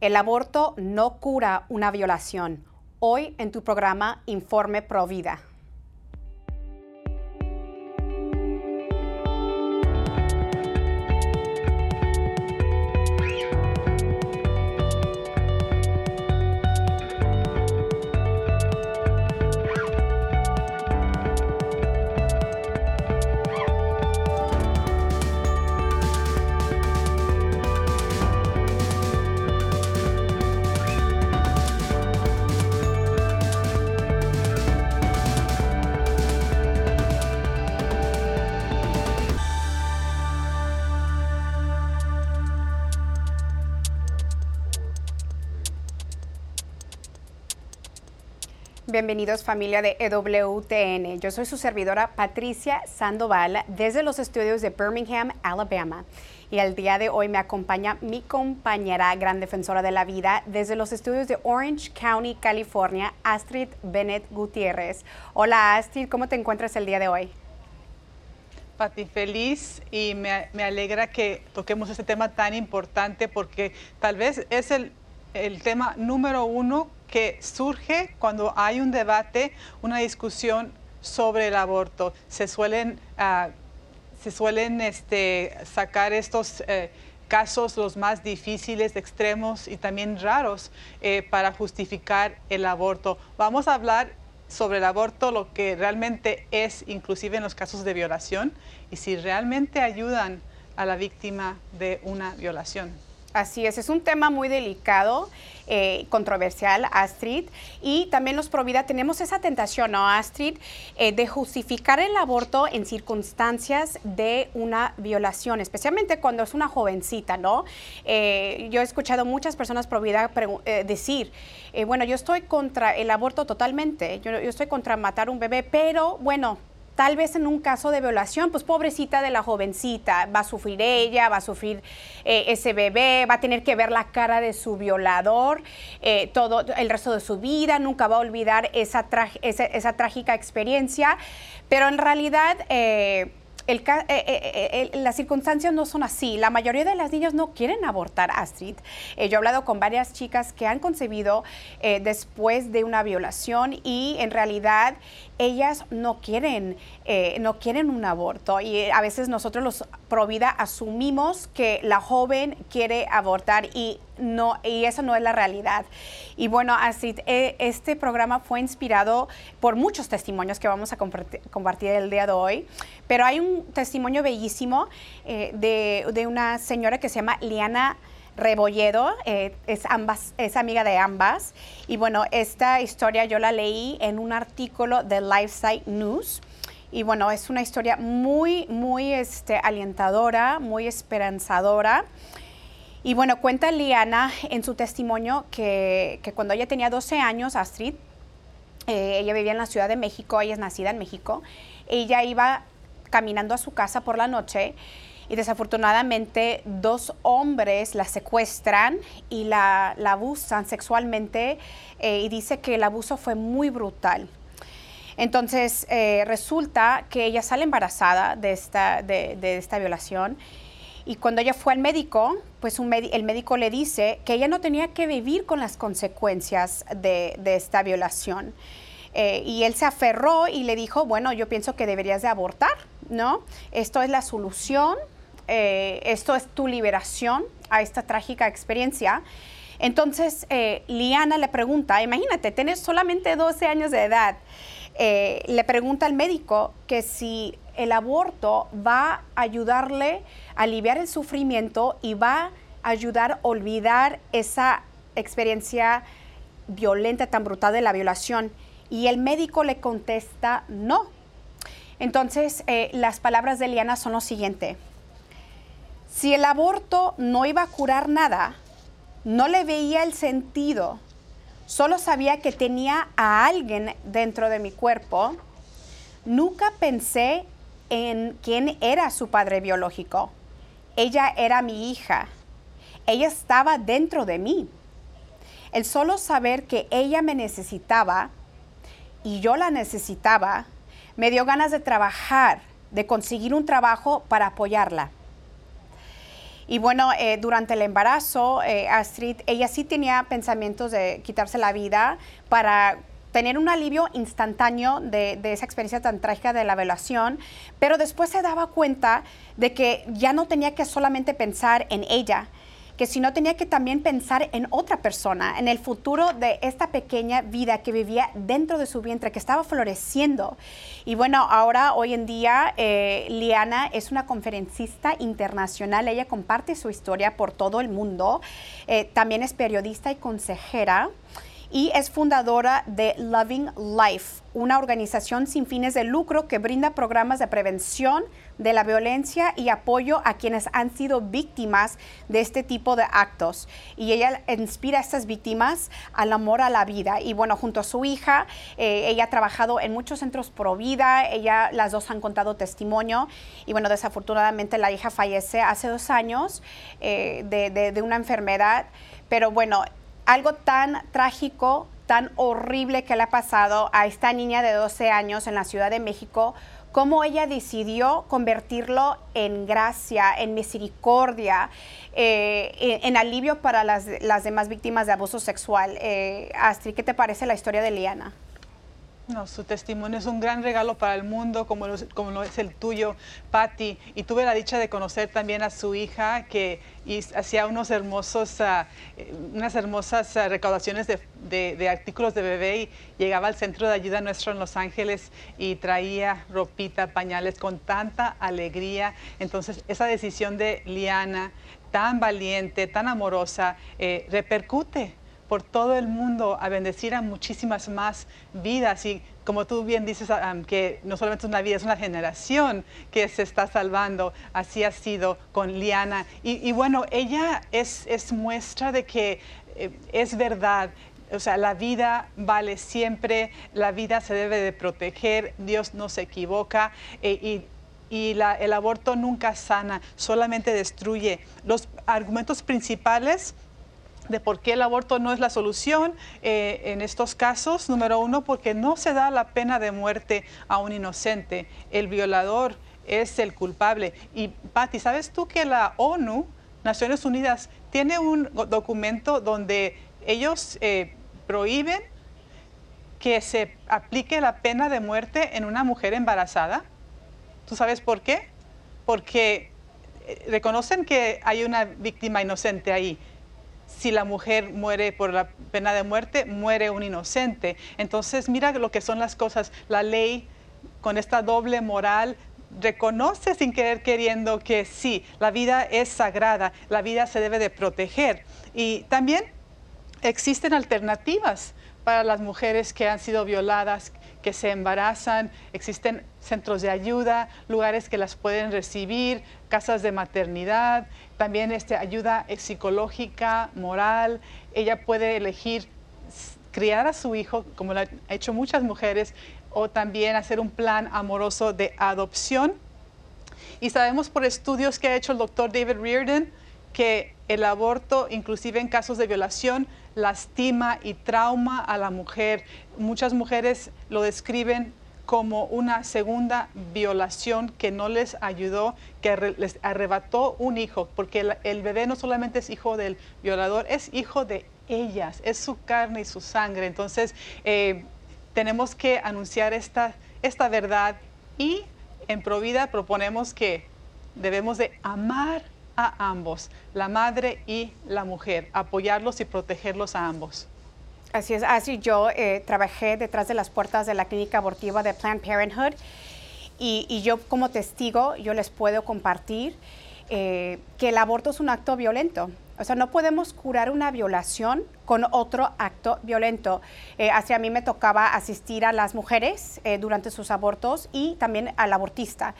El aborto no cura una violación. Hoy en tu programa Informe Provida. Bienvenidos familia de EWTN. Yo soy su servidora Patricia Sandoval desde los estudios de Birmingham, Alabama. Y el día de hoy me acompaña mi compañera, gran defensora de la vida, desde los estudios de Orange County, California, Astrid Bennett Gutiérrez. Hola Astrid, ¿cómo te encuentras el día de hoy? Pati, feliz y me, me alegra que toquemos este tema tan importante porque tal vez es el, el tema número uno que surge cuando hay un debate, una discusión sobre el aborto. Se suelen, ah, se suelen este, sacar estos eh, casos los más difíciles, extremos y también raros eh, para justificar el aborto. Vamos a hablar sobre el aborto, lo que realmente es, inclusive en los casos de violación, y si realmente ayudan a la víctima de una violación. Así es, es un tema muy delicado, eh, controversial, Astrid, y también los Provida tenemos esa tentación, ¿no, Astrid?, eh, de justificar el aborto en circunstancias de una violación, especialmente cuando es una jovencita, ¿no? Eh, yo he escuchado muchas personas Provida decir, bueno, yo estoy contra el aborto totalmente, yo, yo estoy contra matar un bebé, pero bueno, tal vez en un caso de violación, pues pobrecita de la jovencita, va a sufrir ella, va a sufrir eh, ese bebé, va a tener que ver la cara de su violador eh, todo el resto de su vida, nunca va a olvidar esa, trágica experiencia, pero en realidad... Eh, el, las circunstancias no son así. La mayoría de las niñas no quieren abortar, Astrid. yo he hablado con varias chicas que han concebido después de una violación y en realidad ellas no quieren, eh, no quieren un aborto y a veces nosotros los Provida asumimos que la joven quiere abortar y no y eso no es la realidad. Y bueno, así eh, este programa fue inspirado por muchos testimonios que vamos a compartir, el día de hoy, pero hay un testimonio bellísimo eh, de, de una señora que se llama Liana Rebolledo, eh, es, ambas, es amiga de ambas. Y bueno, esta historia yo la leí en un artículo de Lifesite News. Y bueno, es una historia muy, muy este, alentadora, muy esperanzadora. Y bueno, cuenta Liana en su testimonio que, cuando ella tenía 12 años, Astrid, eh, ella vivía en la Ciudad de México, ella es nacida en México, ella iba caminando a su casa por la noche y desafortunadamente dos hombres la secuestran y la, abusan sexualmente eh, y dice que el abuso fue muy brutal. Entonces eh, resulta que ella sale embarazada de esta, de, esta violación y cuando ella fue al médico, pues el médico le dice que ella no tenía que vivir con las consecuencias de, esta violación. Eh, y él se aferró y le dijo, bueno, yo pienso que deberías de abortar, ¿no? Esto es la solución, eh, esto es tu liberación a esta trágica experiencia. Entonces, eh, Liana le pregunta, imagínate, tienes solamente 12 años de edad, eh, le pregunta al médico que si el aborto va a ayudarle a aliviar el sufrimiento y va a ayudar a olvidar esa experiencia violenta, tan brutal de la violación. Y el médico le contesta no. Entonces, las palabras de Liana son lo siguiente. Si el aborto no iba a curar nada, no le veía el sentido, solo sabía que tenía a alguien dentro de mi cuerpo, nunca pensé en quién era su padre biológico. Ella era mi hija. Ella estaba dentro de mí. El solo saber que ella me necesitaba y yo la necesitaba, me dio ganas de trabajar, de conseguir un trabajo para apoyarla. Y bueno, eh, durante el embarazo, eh, Astrid, ella sí tenía pensamientos de quitarse la vida para tener un alivio instantáneo de, esa experiencia tan trágica de la violación, pero después se daba cuenta de que ya no tenía que solamente pensar en ella, que si no tenía que también pensar en otra persona, en el futuro de esta pequeña vida que vivía dentro de su vientre, que estaba floreciendo. Y bueno, ahora, hoy en día, eh, Liana es una conferencista internacional, ella comparte su historia por todo el mundo, eh, también es periodista y consejera y es fundadora de Loving Life, una organización sin fines de lucro que brinda programas de prevención de la violencia y apoyo a quienes han sido víctimas de este tipo de actos. Y ella inspira a estas víctimas al amor a la vida. Y bueno, junto a su hija, eh, ella ha trabajado en muchos centros pro vida, ella, las dos han contado testimonio. Y bueno, desafortunadamente la hija fallece hace dos años eh, de, de una enfermedad. Pero bueno, algo tan trágico, tan horrible que le ha pasado a esta niña de 12 años en la Ciudad de México, cómo ella decidió convertirlo en gracia, en misericordia, eh, en, alivio para las, demás víctimas de abuso sexual. Eh, Astrid, ¿qué te parece la historia de Liana? No, su testimonio es un gran regalo para el mundo, como lo, como lo es el tuyo, Patty. Y tuve la dicha de conocer también a su hija, que hacía unos hermosos, ah, eh, unas hermosas ah, recaudaciones de, artículos de bebé y llegaba al centro de ayuda nuestro en Los Ángeles y traía ropita, pañales con tanta alegría. Entonces, esa decisión de Liana, tan valiente, tan amorosa, eh, repercute por todo el mundo a bendecir a muchísimas más vidas y como tú bien dices, que no solamente es una vida, es una generación que se está salvando. Así ha sido con Liana. Y, bueno, ella es, es, muestra de que eh, es verdad. O sea, la vida vale siempre, la vida se debe de proteger, Dios no se equivoca eh, y, y la, el aborto nunca sana, solamente destruye. Los argumentos principales de por qué el aborto no es la solución eh, en estos casos. Número uno, porque no se da la pena de muerte a un inocente. El violador es el culpable. Y Patti, ¿sabes tú que la ONU, Naciones Unidas, tiene un documento donde ellos eh, prohíben que se aplique la pena de muerte en una mujer embarazada? ¿Tú sabes por qué? Porque eh, reconocen que hay una víctima inocente ahí si la mujer muere por la pena de muerte, muere un inocente. Entonces, mira lo que son las cosas. La ley con esta doble moral reconoce sin querer queriendo que sí, la vida es sagrada, la vida se debe de proteger. Y también existen alternativas para las mujeres que han sido violadas, que se embarazan, existen centros de ayuda, lugares que las pueden recibir, casas de maternidad, también este, ayuda psicológica, moral. Ella puede elegir criar a su hijo, como lo han hecho muchas mujeres, o también hacer un plan amoroso de adopción. Y sabemos por estudios que ha hecho el doctor David Reardon que el aborto, inclusive en casos de violación, lastima y trauma a la mujer. Muchas mujeres lo describen como una segunda violación que no les ayudó, que les arrebató un hijo, porque el, bebé no solamente es hijo del violador, es hijo de ellas, es su carne y su sangre. Entonces, eh, tenemos que anunciar esta, esta verdad y en Provida proponemos que debemos de amar a ambos, la madre y la mujer, apoyarlos y protegerlos a ambos. Así es, así yo eh, trabajé detrás de las puertas de la clínica abortiva de Planned Parenthood y, yo como testigo, yo les puedo compartir eh, que el aborto es un acto violento. O sea, no podemos curar una violación con otro acto violento. Eh, así a mí me tocaba asistir a las mujeres durante sus abortos y también al abortista.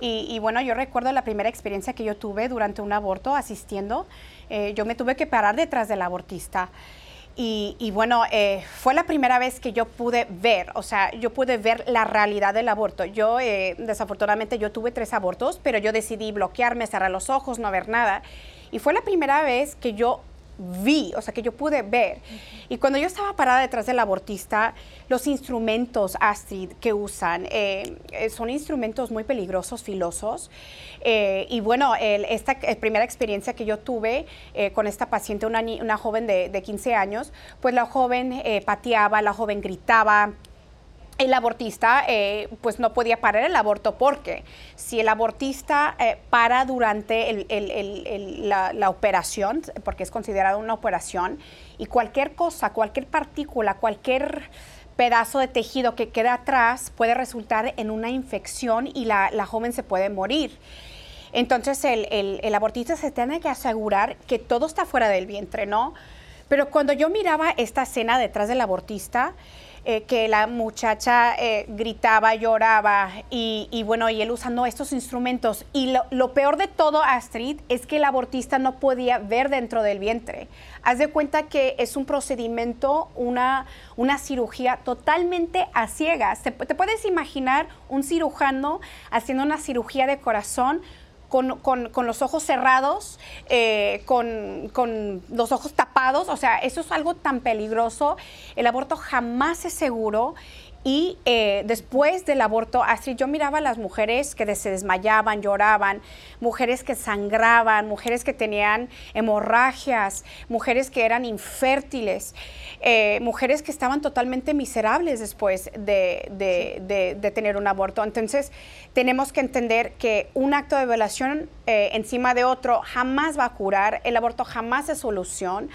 Y, bueno, yo recuerdo la primera experiencia que yo tuve durante un aborto asistiendo. Eh, yo me tuve que parar detrás del abortista. Y, bueno, eh, fue la primera vez que yo pude ver, o sea, yo pude ver la realidad del aborto. Yo, eh, desafortunadamente, yo tuve tres abortos, pero yo decidí bloquearme, cerrar los ojos, no ver nada. Y fue la primera vez que yo vi, o sea, que yo pude ver. Y cuando yo estaba parada detrás del abortista, los instrumentos, Astrid, que usan, eh, eh, son instrumentos muy peligrosos, filosos. Eh, y bueno, esta primera experiencia que yo tuve con esta paciente, una, una joven de, de, 15 años, pues la joven pateaba, la joven gritaba, el abortista eh, pues no podía parar el aborto porque si el abortista eh, para durante la, operación, porque es considerada una operación, y cualquier cosa, cualquier partícula, cualquier pedazo de tejido que queda atrás puede resultar en una infección y la, joven se puede morir. Entonces el, abortista se tiene que asegurar que todo está fuera del vientre, ¿no? Pero cuando yo miraba esta escena detrás del abortista, eh, que la muchacha eh, gritaba, lloraba y, bueno, y él usando estos instrumentos. Y lo, peor de todo, Astrid, es que el abortista no podía ver dentro del vientre. Haz de cuenta que es un procedimiento, una, una cirugía totalmente a ciegas. ¿Te, ¿Te puedes imaginar un cirujano haciendo una cirugía de corazón? Con, con, los ojos cerrados, eh, con, con, los ojos tapados. O sea, eso es algo tan peligroso. El aborto jamás es seguro y eh, después del aborto, así yo miraba a las mujeres que se desmayaban, lloraban, mujeres que sangraban, mujeres que tenían hemorragias, mujeres que eran infértiles, eh, mujeres que estaban totalmente miserables después de, tener un aborto. Entonces, tenemos que entender que un acto de violación eh, encima de otro jamás va a curar, el aborto jamás es solución,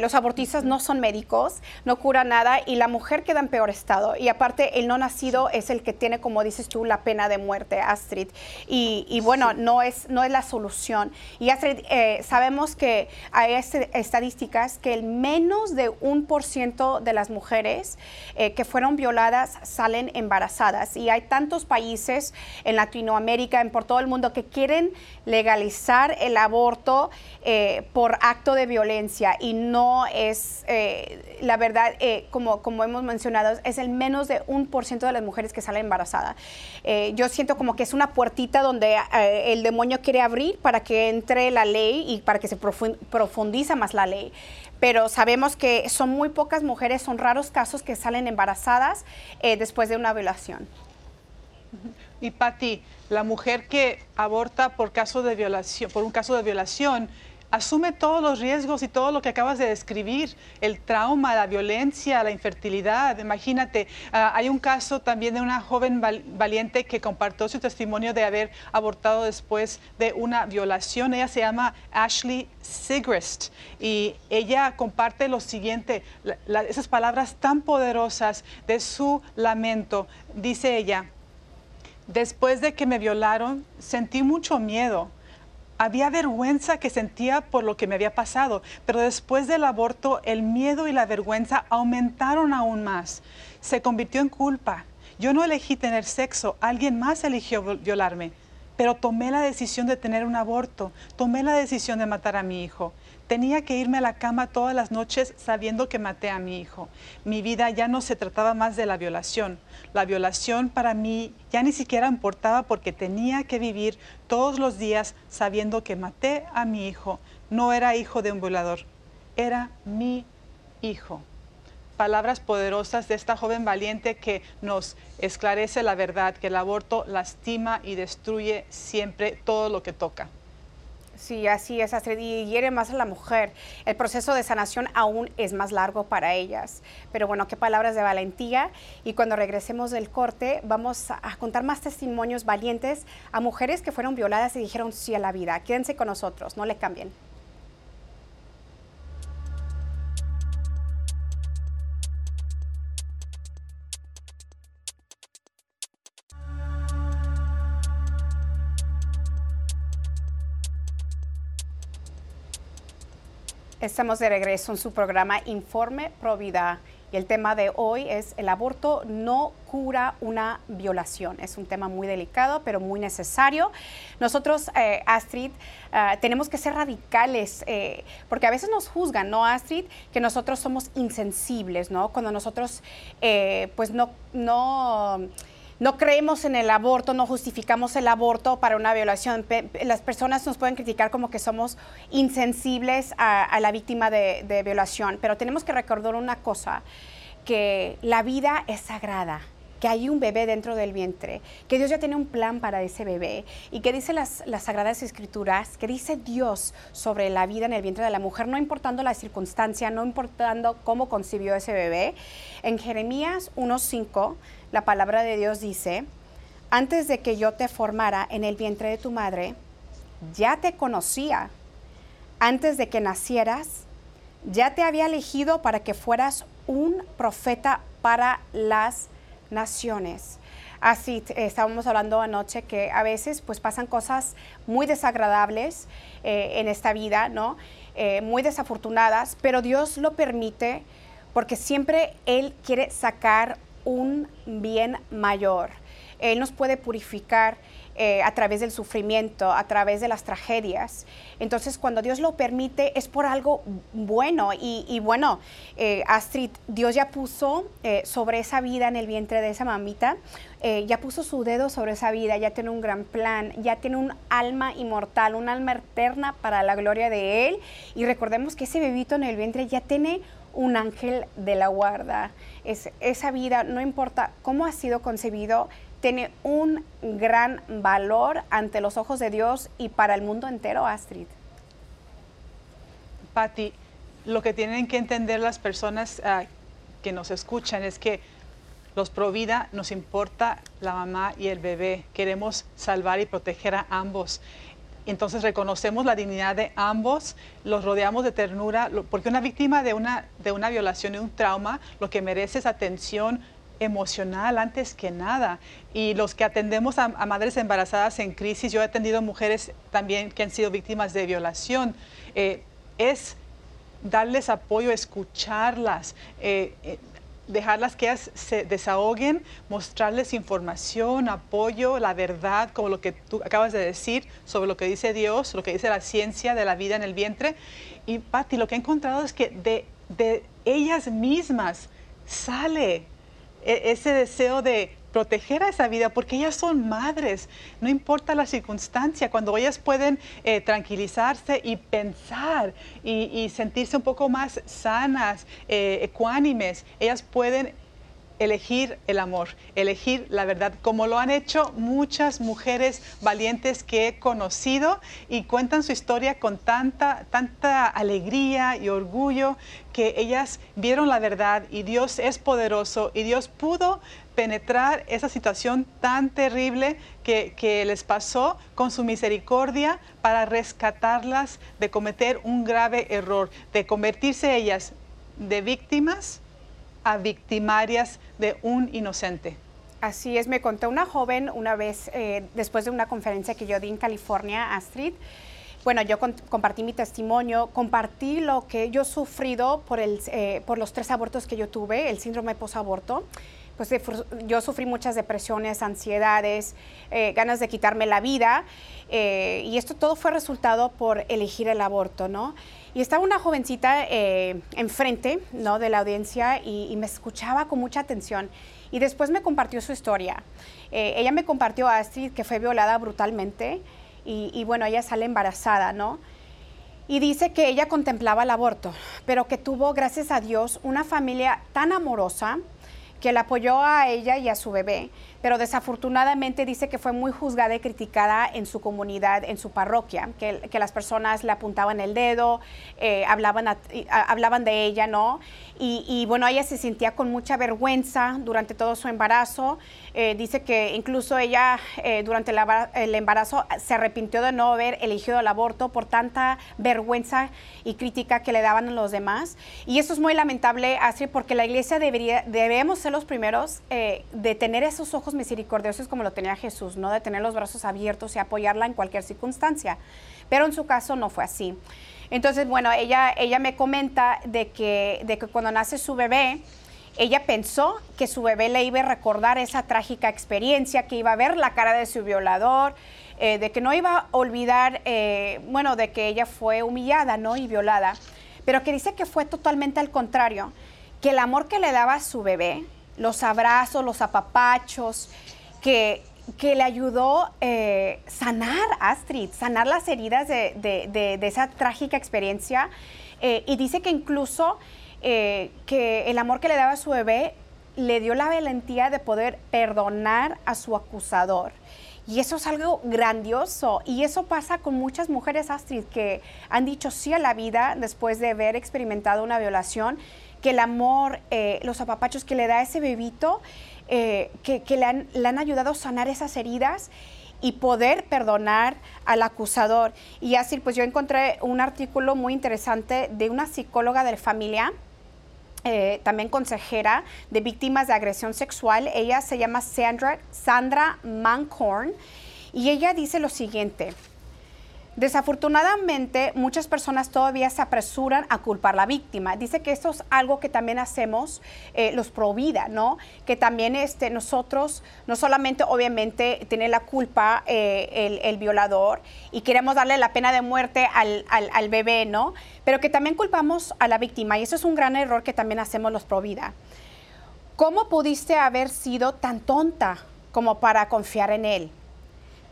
los abortistas no son médicos, no curan nada y la mujer queda en peor estado. Aparte el no nacido es el que tiene, como dices tú, la pena de muerte, Astrid. Y, bueno, no, es, no es la solución. Y Astrid, eh, sabemos que hay este, estadísticas que el menos de un por ciento de las mujeres eh, que fueron violadas salen embarazadas. Y hay tantos países en Latinoamérica, en por todo el mundo, que quieren legalizar el aborto eh, por acto de violencia. Y no es, la verdad, como, como hemos mencionado, es el menos de un por ciento de las mujeres que salen embarazadas. Eh, yo siento como que es una puertita donde eh, el demonio quiere abrir para que entre la ley y para que se profundiza más la ley pero sabemos que son muy pocas mujeres, son raros casos que salen embarazadas eh, después de una violación. Y Patti, la mujer que aborta por caso de violación, por un caso de violación, asume todos los riesgos y todo lo que acabas de describir, el trauma, la violencia, la infertilidad. Imagínate, ah, hay un caso también de una joven valiente que compartió su testimonio de haber abortado después de una violación. Ella se llama Ashley Sigrist y ella comparte lo siguiente, esas palabras tan poderosas de su lamento. Dice ella, después de que me violaron, sentí mucho miedo había vergüenza que sentía por lo que me había pasado, pero después del aborto el miedo y la vergüenza aumentaron aún más. Se convirtió en culpa. Yo no elegí tener sexo, alguien más eligió violarme, pero tomé la decisión de tener un aborto, tomé la decisión de matar a mi hijo. Tenía que irme a la cama todas las noches sabiendo que maté a mi hijo. Mi vida ya no se trataba más de la violación. La violación para mí ya ni siquiera importaba porque tenía que vivir todos los días sabiendo que maté a mi hijo. No era hijo de un violador, era mi hijo. Palabras poderosas de esta joven valiente que nos esclarece la verdad, que el aborto lastima y destruye siempre todo lo que toca. Sí, así es, Astrid, y hiere más a la mujer. El proceso de sanación aún es más largo para ellas. Pero bueno, qué palabras de valentía. Y cuando regresemos del corte, vamos a contar más testimonios valientes a mujeres que fueron violadas y dijeron sí a la vida. Quédense con nosotros, no le cambien. Estamos de regreso en su programa Informe Provida y el tema de hoy es el aborto no cura una violación. Es un tema muy delicado, pero muy necesario. Nosotros, eh, Astrid, eh, tenemos que ser radicales, eh, porque a veces nos juzgan, ¿no, Astrid? Que nosotros somos insensibles, ¿no? Cuando nosotros, pues, no, no no creemos en el aborto, no justificamos el aborto para una violación. las personas nos pueden criticar como que somos insensibles a, la víctima de, de violación, pero tenemos que recordar una cosa, que la vida es sagrada que hay un bebé dentro del vientre, que Dios ya tiene un plan para ese bebé y que dice las, las Sagradas Escrituras, que dice Dios sobre la vida en el vientre de la mujer, no importando la circunstancia, no importando cómo concibió ese bebé. En Jeremías 1.5, la palabra de Dios dice, antes de que yo te formara en el vientre de tu madre, ya te conocía. Antes de que nacieras, ya te había elegido para que fueras un profeta para las naciones. Así estábamos hablando anoche que a veces pues pasan cosas muy desagradables eh, en esta vida, ¿no? Eh, muy desafortunadas, pero Dios lo permite porque siempre Él quiere sacar un bien mayor. Él nos puede purificar eh, a través del sufrimiento, a través de las tragedias. Entonces, cuando Dios lo permite, es por algo bueno. Y, bueno, eh, Astrid, Dios ya puso eh, sobre esa vida en el vientre de esa mamita, ya puso su dedo sobre esa vida, ya tiene un gran plan, ya tiene un alma inmortal, un alma eterna para la gloria de Él. Y recordemos que ese bebito en el vientre ya tiene un ángel de la guarda. Es, esa vida, no importa cómo ha sido concebido, tiene un gran valor ante los ojos de Dios y para el mundo entero, Astrid. Patti, lo que tienen que entender las personas ah, que nos escuchan es que los Provida nos importa la mamá y el bebé. Queremos salvar y proteger a ambos. Entonces reconocemos la dignidad de ambos, los rodeamos de ternura, porque una víctima de una, de una violación y un trauma lo que merece es atención, emocional antes que nada. Y los que atendemos a, madres embarazadas en crisis, yo he atendido mujeres también que han sido víctimas de violación, eh, es darles apoyo, escucharlas. Eh, eh, dejarlas que ellas se desahoguen, mostrarles información, apoyo, la verdad, como lo que tú acabas de decir, sobre lo que dice Dios, lo que dice la ciencia de la vida en el vientre. Y Patti, lo que he encontrado es que de, de ellas mismas sale ese deseo de proteger a esa vida porque ellas son madres, no importa la circunstancia, cuando ellas pueden eh, tranquilizarse y pensar y, sentirse un poco más sanas, eh, ecuánimes, ellas pueden elegir el amor, elegir la verdad, como lo han hecho muchas mujeres valientes que he conocido y cuentan su historia con tanta, tanta alegría y orgullo que ellas vieron la verdad y Dios es poderoso y Dios pudo penetrar esa situación tan terrible que, que, les pasó con su misericordia para rescatarlas de cometer un grave error, de convertirse ellas de víctimas a victimarias de un inocente. Así es, me contó una joven una vez, eh, después de una conferencia que yo di en California, Astrid. Bueno, yo compartí mi testimonio, compartí lo que yo he sufrido por, el, eh, por los tres abortos que yo tuve, el síndrome posaborto. Pues yo sufrí muchas depresiones, ansiedades, eh, ganas de quitarme la vida, y esto todo fue resultado por elegir el aborto, ¿no? Y estaba una jovencita eh, enfrente ¿no? de la audiencia y, me escuchaba con mucha atención. Y después me compartió su historia. Eh, ella me compartió a Astrid que fue violada brutalmente y, bueno, ella sale embarazada, ¿no? Y dice que ella contemplaba el aborto, pero que tuvo, gracias a Dios, una familia tan amorosa que la apoyó a ella y a su bebé pero desafortunadamente dice que fue muy juzgada y criticada en su comunidad, en su parroquia, que, las personas le apuntaban el dedo, eh, hablaban, hablaban de ella, ¿no? Y, bueno, ella se sentía con mucha vergüenza durante todo su embarazo. Eh, dice que incluso ella eh, durante el embarazo se arrepintió de no haber elegido el aborto por tanta vergüenza y crítica que le daban a los demás. Y eso es muy lamentable, así porque la iglesia debería, debemos ser los primeros de tener esos ojos misericordiosos como lo tenía Jesús, ¿no? De tener los brazos abiertos y apoyarla en cualquier circunstancia. Pero en su caso no fue así. Entonces, bueno, ella, ella me comenta de que, de que cuando nace su bebé, ella pensó que su bebé le iba a recordar esa trágica experiencia, que iba a ver la cara de su violador, eh, de que no iba a olvidar, eh, bueno, de que ella fue humillada, ¿no? Y violada, pero que dice que fue totalmente al contrario, que el amor que le daba a su bebé los abrazos, los apapachos, que, que le ayudó eh, sanar Astrid, sanar las heridas de, esa trágica experiencia. Eh, y dice que incluso eh, que el amor que le daba a su bebé le dio la valentía de poder perdonar a su acusador. Y eso es algo grandioso. Y eso pasa con muchas mujeres, Astrid, que han dicho sí a la vida después de haber experimentado una violación, que el amor, eh, los apapachos que le da ese bebito, eh, que, le, han, ayudado a sanar esas heridas y poder perdonar al acusador. Y así, pues yo encontré un artículo muy interesante de una psicóloga de familia eh, también consejera de víctimas de agresión sexual. Ella se llama Sandra, Sandra Mancorn y ella dice lo siguiente. Desafortunadamente, muchas personas todavía se apresuran a culpar a la víctima. Dice que esto es algo que también hacemos eh, los pro vida, ¿no? Que también este, nosotros, no solamente obviamente tiene la culpa eh, el, violador y queremos darle la pena de muerte al, al, bebé, ¿no? Pero que también culpamos a la víctima y eso es un gran error que también hacemos los pro vida. ¿Cómo pudiste haber sido tan tonta como para confiar en él?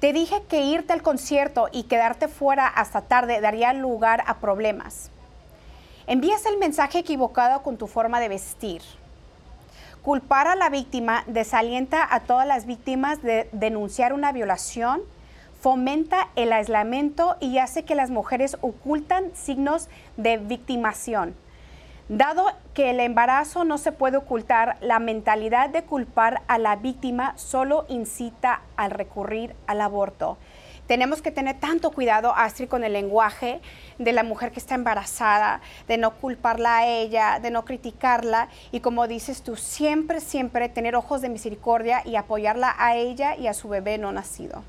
Te dije que irte al concierto y quedarte fuera hasta tarde daría lugar a problemas. Envías el mensaje equivocado con tu forma de vestir. Culpar a la víctima desalienta a todas las víctimas de denunciar una violación, fomenta el aislamiento y hace que las mujeres ocultan signos de victimación. Dado que el embarazo no se puede ocultar, la mentalidad de culpar a la víctima solo incita al recurrir al aborto. Tenemos que tener tanto cuidado, Astrid, con el lenguaje de la mujer que está embarazada, de no culparla a ella, de no criticarla y como dices tú, siempre, siempre tener ojos de misericordia y apoyarla a ella y a su bebé no nacido.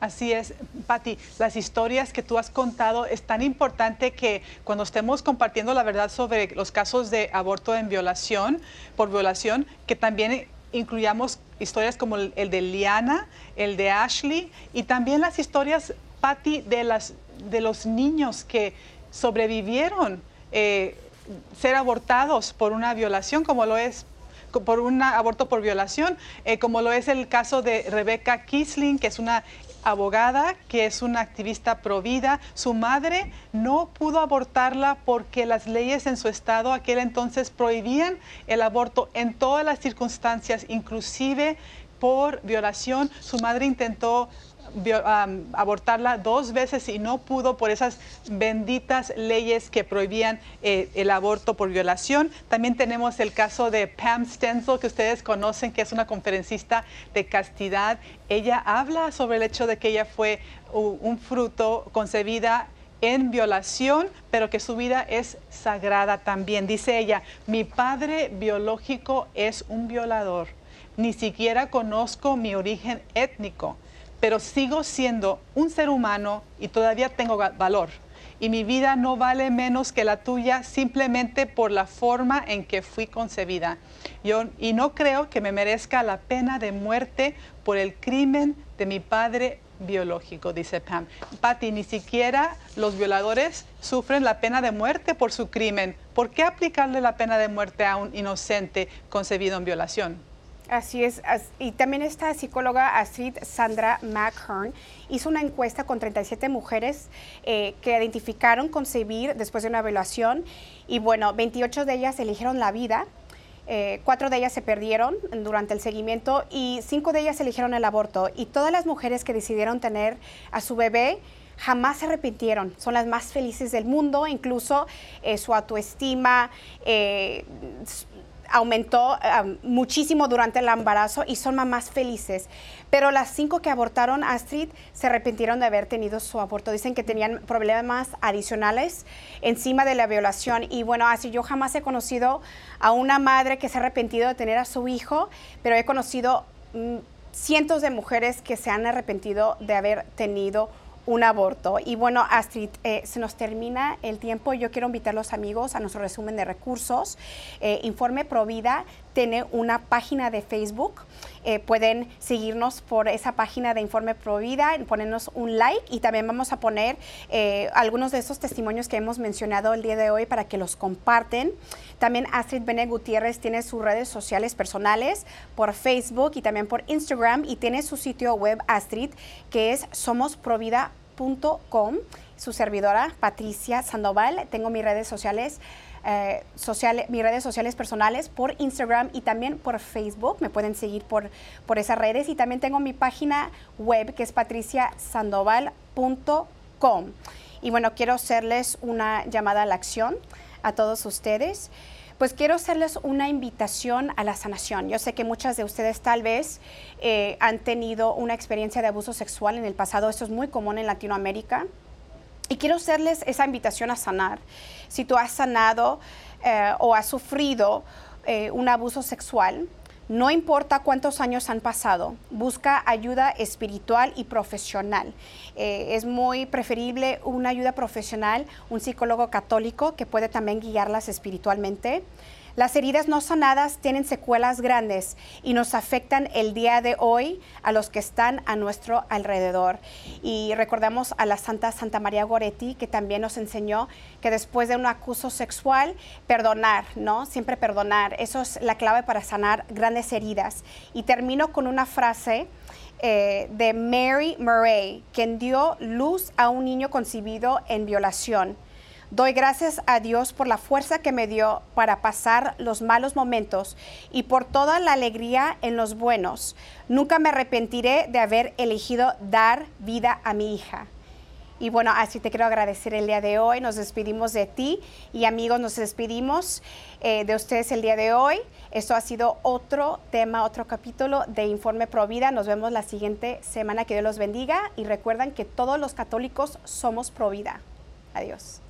Así es, Patti, las historias que tú has contado es tan importante que cuando estemos compartiendo la verdad sobre los casos de aborto en violación, por violación, que también incluyamos historias como el, de Liana, el de Ashley y también las historias, Patti, de, las, de los niños que sobrevivieron eh, ser abortados por una violación, como lo es por un aborto por violación, eh, como lo es el caso de Rebecca Kisling, que es una abogada, que es una activista pro vida. Su madre no pudo abortarla porque las leyes en su estado aquel entonces prohibían el aborto en todas las circunstancias, inclusive por violación. Su madre intentó abortarla dos veces y no pudo por esas benditas leyes que prohibían eh, el aborto por violación. También tenemos el caso de Pam Stenzel, que ustedes conocen, que es una conferencista de castidad. Ella habla sobre el hecho de que ella fue un fruto concebida en violación, pero que su vida es sagrada también. Dice ella, mi padre biológico es un violador. Ni siquiera conozco mi origen étnico pero sigo siendo un ser humano y todavía tengo valor. Y mi vida no vale menos que la tuya simplemente por la forma en que fui concebida. Yo, y no creo que me merezca la pena de muerte por el crimen de mi padre biológico, dice Pam. Patty, ni siquiera los violadores sufren la pena de muerte por su crimen. ¿Por qué aplicarle la pena de muerte a un inocente concebido en violación? Así es, y también esta psicóloga Astrid Sandra McHern hizo una encuesta con 37 mujeres eh, que identificaron concebir después de una violación y bueno, 28 de ellas eligieron la vida, eh, cuatro de ellas se perdieron durante el seguimiento y cinco de ellas eligieron el aborto y todas las mujeres que decidieron tener a su bebé jamás se arrepintieron, son las más felices del mundo, incluso eh, su autoestima, aumentó eh, muchísimo durante el embarazo y son mamás felices. Pero las cinco que abortaron Astrid se arrepintieron de haber tenido su aborto. Dicen que tenían problemas adicionales encima de la violación. Y bueno, así yo jamás he conocido a una madre que se ha arrepentido de tener a su hijo, pero he conocido mm, cientos de mujeres que se han arrepentido de haber tenido un aborto. Y bueno, Astrid, eh, se nos termina el tiempo. Yo quiero invitar a los amigos a nuestro resumen de recursos. Eh, Informe Provida tiene una página de Facebook. Eh, pueden seguirnos por esa página de Informe Provida, ponernos un like y también vamos a poner eh, algunos de esos testimonios que hemos mencionado el día de hoy para que los comparten. También Astrid Bene Gutiérrez tiene sus redes sociales personales por Facebook y también por Instagram y tiene su sitio web Astrid que es somosprovida.com. Su servidora Patricia Sandoval. Tengo mis redes sociales eh, mis redes sociales personales por Instagram y también por Facebook. Me pueden seguir por, por esas redes. Y también tengo mi página web que es patriciasandoval.com. Y bueno, quiero hacerles una llamada a la acción a todos ustedes. Pues quiero hacerles una invitación a la sanación. Yo sé que muchas de ustedes tal vez eh, han tenido una experiencia de abuso sexual en el pasado. Esto es muy común en Latinoamérica. Y quiero hacerles esa invitación a sanar. Si tú has sanado eh, o has sufrido eh, un abuso sexual, no importa cuántos años han pasado, busca ayuda espiritual y profesional. Eh, es muy preferible una ayuda profesional, un psicólogo católico que puede también guiarlas espiritualmente. Las heridas no sanadas tienen secuelas grandes y nos afectan el día de hoy a los que están a nuestro alrededor. Y recordamos a la Santa Santa María Goretti, que también nos enseñó que después de un acuso sexual, perdonar, ¿no? Siempre perdonar. Eso es la clave para sanar grandes heridas. Y termino con una frase. Eh, de Mary Murray, quien dio luz a un niño concebido en violación. Doy gracias a Dios por la fuerza que me dio para pasar los malos momentos y por toda la alegría en los buenos. Nunca me arrepentiré de haber elegido dar vida a mi hija. Y bueno, así te quiero agradecer el día de hoy. Nos despedimos de ti y amigos, nos despedimos eh, de ustedes el día de hoy. Esto ha sido otro tema, otro capítulo de Informe Provida. Nos vemos la siguiente semana. Que Dios los bendiga y recuerden que todos los católicos somos Provida. Adiós.